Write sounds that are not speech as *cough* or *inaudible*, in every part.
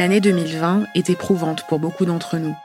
L'année 2020 est éprouvante pour beaucoup d'entre nous.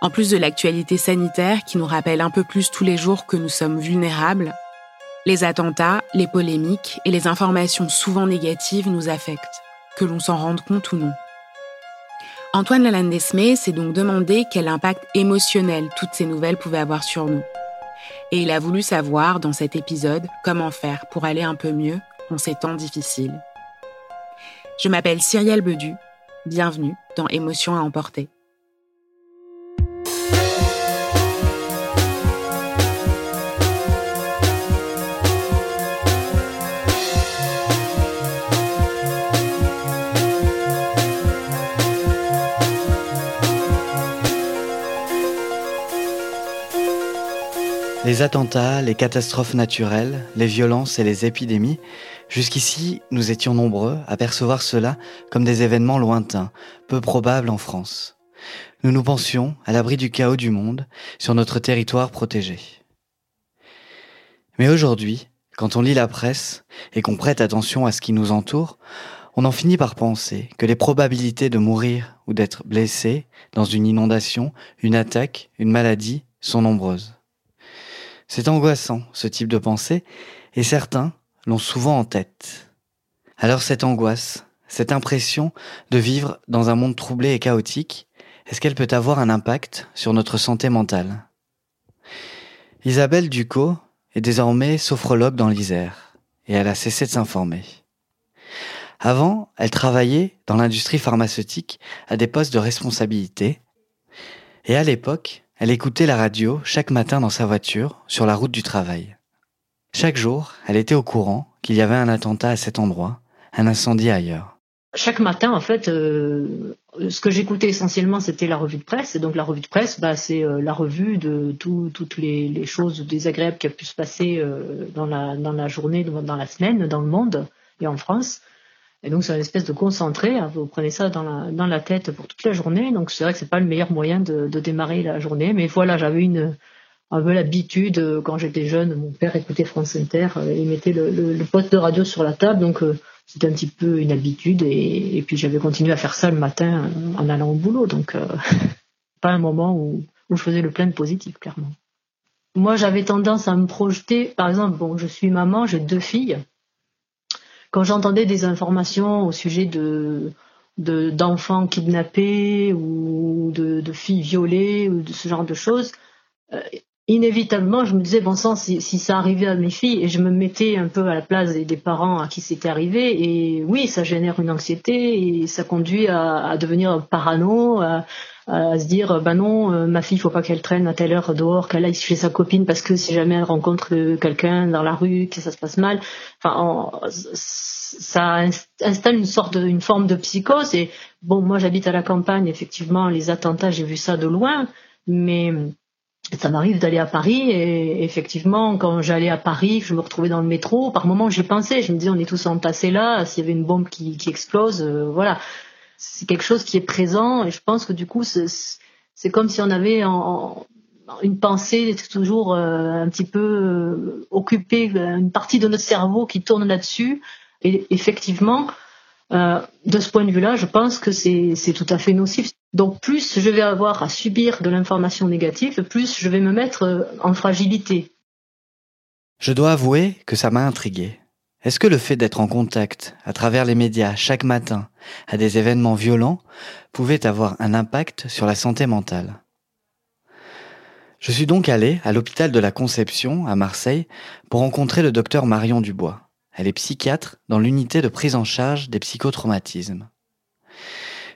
En plus de l'actualité sanitaire qui nous rappelle un peu plus tous les jours que nous sommes vulnérables, les attentats, les polémiques et les informations souvent négatives nous affectent, que l'on s'en rende compte ou non. Antoine Lalandesme s'est donc demandé quel impact émotionnel toutes ces nouvelles pouvaient avoir sur nous. Et il a voulu savoir, dans cet épisode, comment faire pour aller un peu mieux en ces temps difficiles. Je m'appelle Cyrielle Bedu Bienvenue dans Émotions à emporter. Les attentats, les catastrophes naturelles, les violences et les épidémies, jusqu'ici nous étions nombreux à percevoir cela comme des événements lointains, peu probables en France. Nous nous pensions à l'abri du chaos du monde, sur notre territoire protégé. Mais aujourd'hui, quand on lit la presse et qu'on prête attention à ce qui nous entoure, on en finit par penser que les probabilités de mourir ou d'être blessé dans une inondation, une attaque, une maladie sont nombreuses. C'est angoissant, ce type de pensée, et certains l'ont souvent en tête. Alors cette angoisse, cette impression de vivre dans un monde troublé et chaotique, est-ce qu'elle peut avoir un impact sur notre santé mentale? Isabelle Ducot est désormais sophrologue dans l'Isère, et elle a cessé de s'informer. Avant, elle travaillait dans l'industrie pharmaceutique à des postes de responsabilité, et à l'époque, elle écoutait la radio chaque matin dans sa voiture, sur la route du travail. Chaque jour, elle était au courant qu'il y avait un attentat à cet endroit, un incendie ailleurs. Chaque matin, en fait, euh, ce que j'écoutais essentiellement, c'était la revue de presse. Et donc la revue de presse, bah, c'est euh, la revue de toutes les, choses désagréables qui ont pu se passer euh, dans, la, journée, dans la semaine, dans le monde et en France. Et donc c'est une espèce de concentré. Hein. Vous prenez ça dans la, dans la tête pour toute la journée. Donc c'est vrai que c'est pas le meilleur moyen de, de démarrer la journée. Mais voilà, j'avais une un peu l'habitude euh, quand j'étais jeune. Mon père écoutait France Inter. Euh, il mettait le, poste de radio sur la table. Donc euh, c'était un petit peu une habitude. Et, et puis j'avais continué à faire ça le matin en allant au boulot. Donc *laughs* pas un moment où, je faisais le plein de positif, clairement. Moi, j'avais tendance à me projeter. Par exemple, bon, je suis maman, j'ai deux filles quand j'entendais des informations au sujet de d'enfants kidnappés ou de, filles violées ou de ce genre de choses, euh, inévitablement, je me disais, bon sang, si, ça arrivait à mes filles, et je me mettais un peu à la place des, parents à qui c'était arrivé, et oui, ça génère une anxiété, et ça conduit à, devenir parano, à se dire bah non euh, ma fille faut pas qu'elle traîne à telle heure dehors qu'elle aille chez sa copine parce que si jamais elle rencontre quelqu'un dans la rue que ça se passe mal. Enfin ça installe une sorte de, une forme de psychose et bon moi j'habite à la campagne effectivement les attentats j'ai vu ça de loin mais ça m'arrive d'aller à Paris et effectivement quand j'allais à Paris je me retrouvais dans le métro par moments j'y pensais je me disais on est tous entassés là s'il y avait une bombe qui, explose euh, voilà c'est quelque chose qui est présent et je pense que du coup c'est comme si on avait une pensée toujours euh, un petit peu euh, occupée, une partie de notre cerveau qui tourne là-dessus. Et effectivement, euh, de ce point de vue-là, je pense que c'est tout à fait nocif. Donc plus je vais avoir à subir de l'information négative, plus je vais me mettre en fragilité. Je dois avouer que ça m'a intrigué. Est-ce que le fait d'être en contact, à travers les médias, chaque matin, à des événements violents, pouvait avoir un impact sur la santé mentale? Je suis donc allé à l'hôpital de la Conception, à Marseille, pour rencontrer le docteur Marion Dubois. Elle est psychiatre dans l'unité de prise en charge des psychotraumatismes.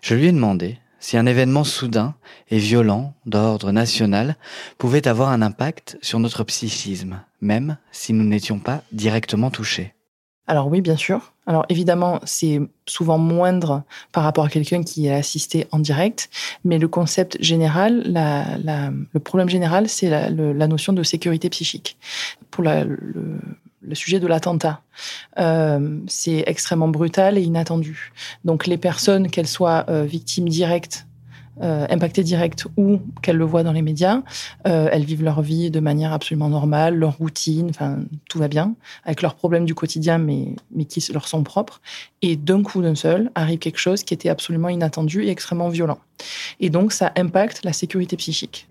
Je lui ai demandé si un événement soudain et violent d'ordre national pouvait avoir un impact sur notre psychisme, même si nous n'étions pas directement touchés. Alors oui, bien sûr. Alors évidemment, c'est souvent moindre par rapport à quelqu'un qui est assisté en direct, mais le concept général, le problème général, c'est la, notion de sécurité psychique. Pour le, sujet de l'attentat, euh, c'est extrêmement brutal et inattendu. Donc les personnes, qu'elles soient euh, victimes directes euh, impactées directes ou qu'elles le voient dans les médias, euh, elles vivent leur vie de manière absolument normale, leur routine, enfin tout va bien, avec leurs problèmes du quotidien, mais, mais qui leur sont propres. Et d'un coup d'un seul, arrive quelque chose qui était absolument inattendu et extrêmement violent. Et donc ça impacte la sécurité psychique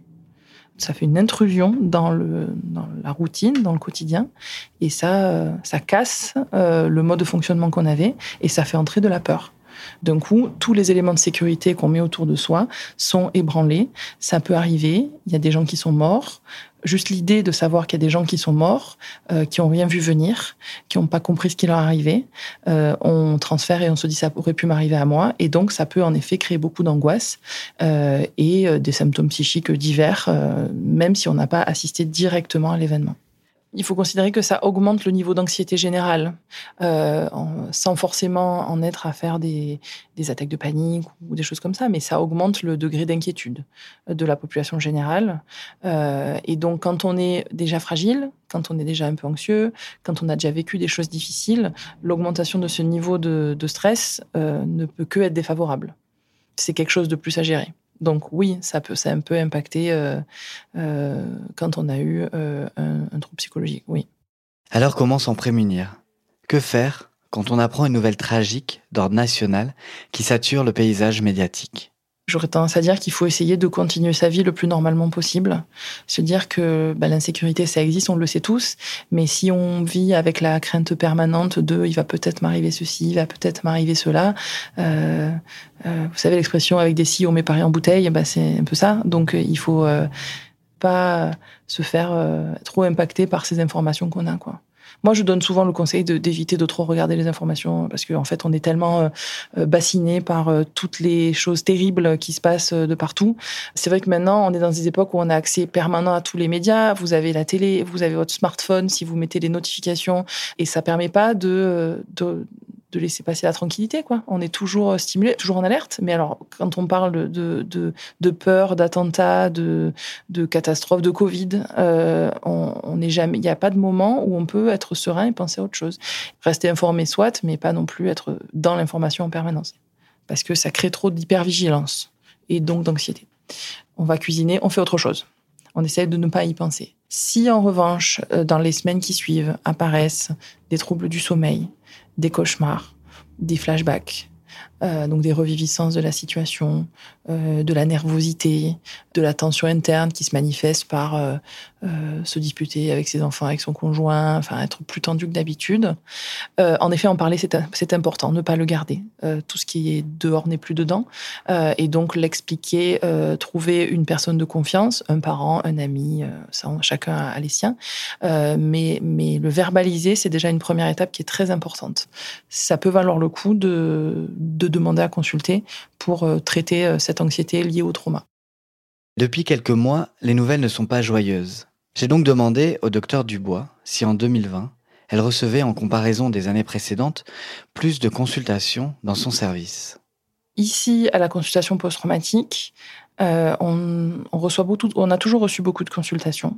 ça fait une intrusion dans, le, dans la routine, dans le quotidien, et ça, euh, ça casse euh, le mode de fonctionnement qu'on avait, et ça fait entrer de la peur. D'un coup, tous les éléments de sécurité qu'on met autour de soi sont ébranlés. Ça peut arriver. Il y a des gens qui sont morts. Juste l'idée de savoir qu'il y a des gens qui sont morts, euh, qui ont rien vu venir, qui n'ont pas compris ce qui leur arrivait, euh, on transfère et on se dit ça aurait pu m'arriver à moi. Et donc, ça peut en effet créer beaucoup d'angoisse euh, et des symptômes psychiques divers, même si on n'a pas assisté directement à l'événement il faut considérer que ça augmente le niveau d'anxiété générale, euh, sans forcément en être à faire des, attaques de panique ou des choses comme ça, mais ça augmente le degré d'inquiétude de la population générale. Euh, et donc, quand on est déjà fragile, quand on est déjà un peu anxieux, quand on a déjà vécu des choses difficiles, l'augmentation de ce niveau de, stress euh, ne peut que être défavorable. C'est quelque chose de plus à gérer. Donc oui, ça peut, ça un peu impacté euh, euh, quand on a eu euh, un, un trouble psychologique, oui. Alors comment s'en prémunir? Que faire quand on apprend une nouvelle tragique d'ordre national qui sature le paysage médiatique? J'aurais tendance à dire qu'il faut essayer de continuer sa vie le plus normalement possible. Se dire que bah, l'insécurité, ça existe, on le sait tous. Mais si on vit avec la crainte permanente de il va peut-être m'arriver ceci, il va peut-être m'arriver cela. Euh, euh, vous savez l'expression avec des si on met Paris en bouteille, bah, c'est un peu ça. Donc euh, il faut euh, pas se faire euh, trop impacter par ces informations qu'on a. quoi. Moi, je donne souvent le conseil d'éviter de, trop regarder les informations parce qu'en en fait, on est tellement euh, euh, bassiné par euh, toutes les choses terribles qui se passent de partout. C'est vrai que maintenant, on est dans des époques où on a accès permanent à tous les médias. Vous avez la télé, vous avez votre smartphone si vous mettez les notifications et ça permet pas de de laisser passer la tranquillité. Quoi. On est toujours stimulé, toujours en alerte. Mais alors, quand on parle de, de, de peur, d'attentats, de, de catastrophes, de Covid, euh, on n'est jamais. Il n'y a pas de moment où on peut être serein et penser à autre chose. Rester informé, soit, mais pas non plus être dans l'information en permanence, parce que ça crée trop d'hypervigilance et donc d'anxiété. On va cuisiner, on fait autre chose. On essaie de ne pas y penser. Si en revanche, euh, dans les semaines qui suivent, apparaissent des troubles du sommeil, des cauchemars, des flashbacks, euh, donc des reviviscences de la situation, euh, de la nervosité, de la tension interne qui se manifeste par euh, se disputer avec ses enfants, avec son conjoint, enfin être plus tendu que d'habitude. Euh, en effet, en parler, c'est important, ne pas le garder. Euh, tout ce qui est dehors n'est plus dedans. et donc l'expliquer, trouver une personne de confiance, un parent, un ami, chacun a les siens. mais, mais le verbaliser, c'est déjà une première étape qui est très importante. Ça peut valoir le coup de, de demander à consulter pour traiter cette anxiété liée au trauma. Depuis quelques mois, les nouvelles ne sont pas joyeuses. J'ai donc demandé au docteur Dubois si en 2020, elle recevait en comparaison des années précédentes plus de consultations dans son service. Ici, à la consultation post-traumatique, euh, on, reçoit beaucoup, on a toujours reçu beaucoup de consultations.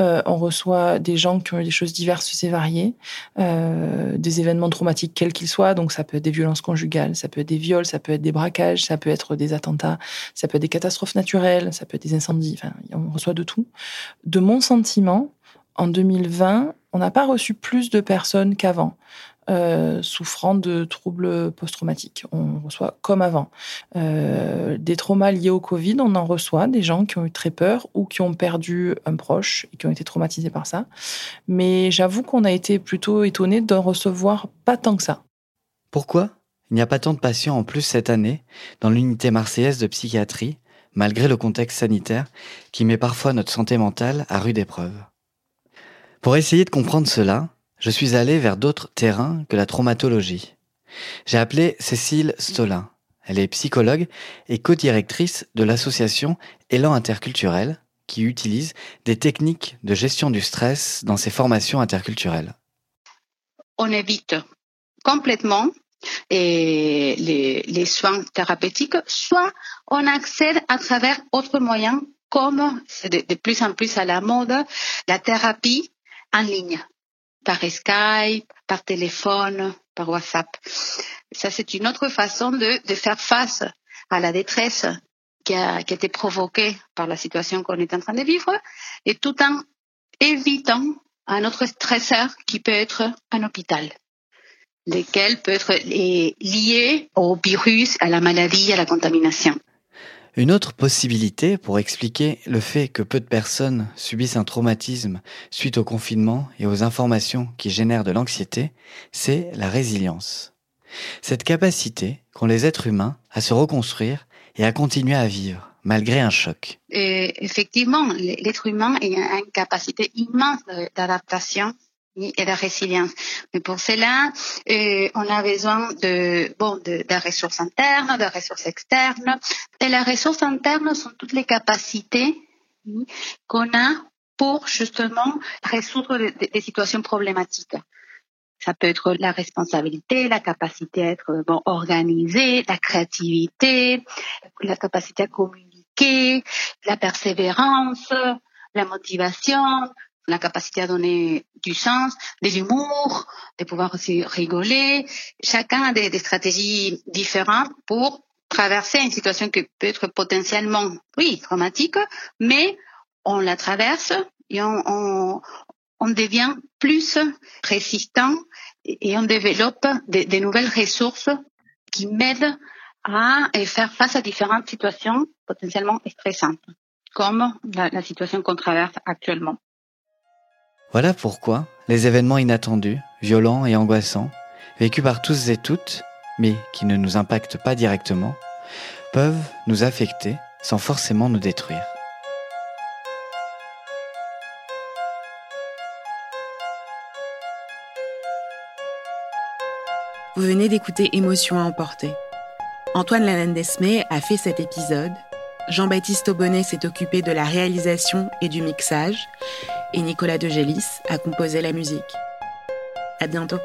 Euh, on reçoit des gens qui ont eu des choses diverses et variées, euh, des événements traumatiques quels qu'ils soient. Donc ça peut être des violences conjugales, ça peut être des viols, ça peut être des braquages, ça peut être des attentats, ça peut être des catastrophes naturelles, ça peut être des incendies. Enfin, on reçoit de tout. De mon sentiment, en 2020, on n'a pas reçu plus de personnes qu'avant. Euh, souffrant de troubles post-traumatiques. On reçoit comme avant. Euh, des traumas liés au Covid, on en reçoit des gens qui ont eu très peur ou qui ont perdu un proche et qui ont été traumatisés par ça. Mais j'avoue qu'on a été plutôt étonnés d'en recevoir pas tant que ça. Pourquoi il n'y a pas tant de patients en plus cette année dans l'unité marseillaise de psychiatrie, malgré le contexte sanitaire qui met parfois notre santé mentale à rude épreuve? Pour essayer de comprendre cela, je suis allé vers d'autres terrains que la traumatologie. J'ai appelé Cécile Stolin. Elle est psychologue et co-directrice de l'association Élan Interculturel qui utilise des techniques de gestion du stress dans ses formations interculturelles. On évite complètement les, les soins thérapeutiques, soit on accède à travers autres moyens comme c'est de, plus en plus à la mode, la thérapie en ligne par Skype, par téléphone, par WhatsApp. Ça, c'est une autre façon de, faire face à la détresse qui a, été provoquée par la situation qu'on est en train de vivre et tout en évitant un autre stresseur qui peut être un hôpital lesquels peuvent être liés au virus, à la maladie, à la contamination. Une autre possibilité pour expliquer le fait que peu de personnes subissent un traumatisme suite au confinement et aux informations qui génèrent de l'anxiété, c'est la résilience. Cette capacité qu'ont les êtres humains à se reconstruire et à continuer à vivre malgré un choc. Et effectivement, l'être humain a une capacité immense d'adaptation et de résilience. Mais pour cela, euh, on a besoin de bon de, ressources internes, de ressources externes. Et les ressources internes sont toutes les capacités qu'on a pour justement résoudre des, situations problématiques. Ça peut être la responsabilité, la capacité à être bon organisé, la créativité, la capacité à communiquer, la persévérance, la motivation, la capacité à donner du sens, de l'humour, de pouvoir aussi rigoler. Chacun a des, stratégies différentes pour traverser une situation qui peut être potentiellement, oui, traumatique, mais on la traverse et on, devient plus résistant et on développe des, nouvelles ressources qui m'aident à faire face à différentes situations potentiellement stressantes, comme la situation qu'on traverse actuellement. Voilà pourquoi les événements inattendus, violents et angoissants, vécus par tous et toutes, mais qui ne nous impactent pas directement, peuvent nous affecter sans forcément nous détruire. Vous venez d'écouter Émotion à emporter. Antoine Lanandesme a fait cet épisode. Jean-Baptiste Aubonnet s'est occupé de la réalisation et du mixage et Nicolas De Gélis a composé la musique. À bientôt.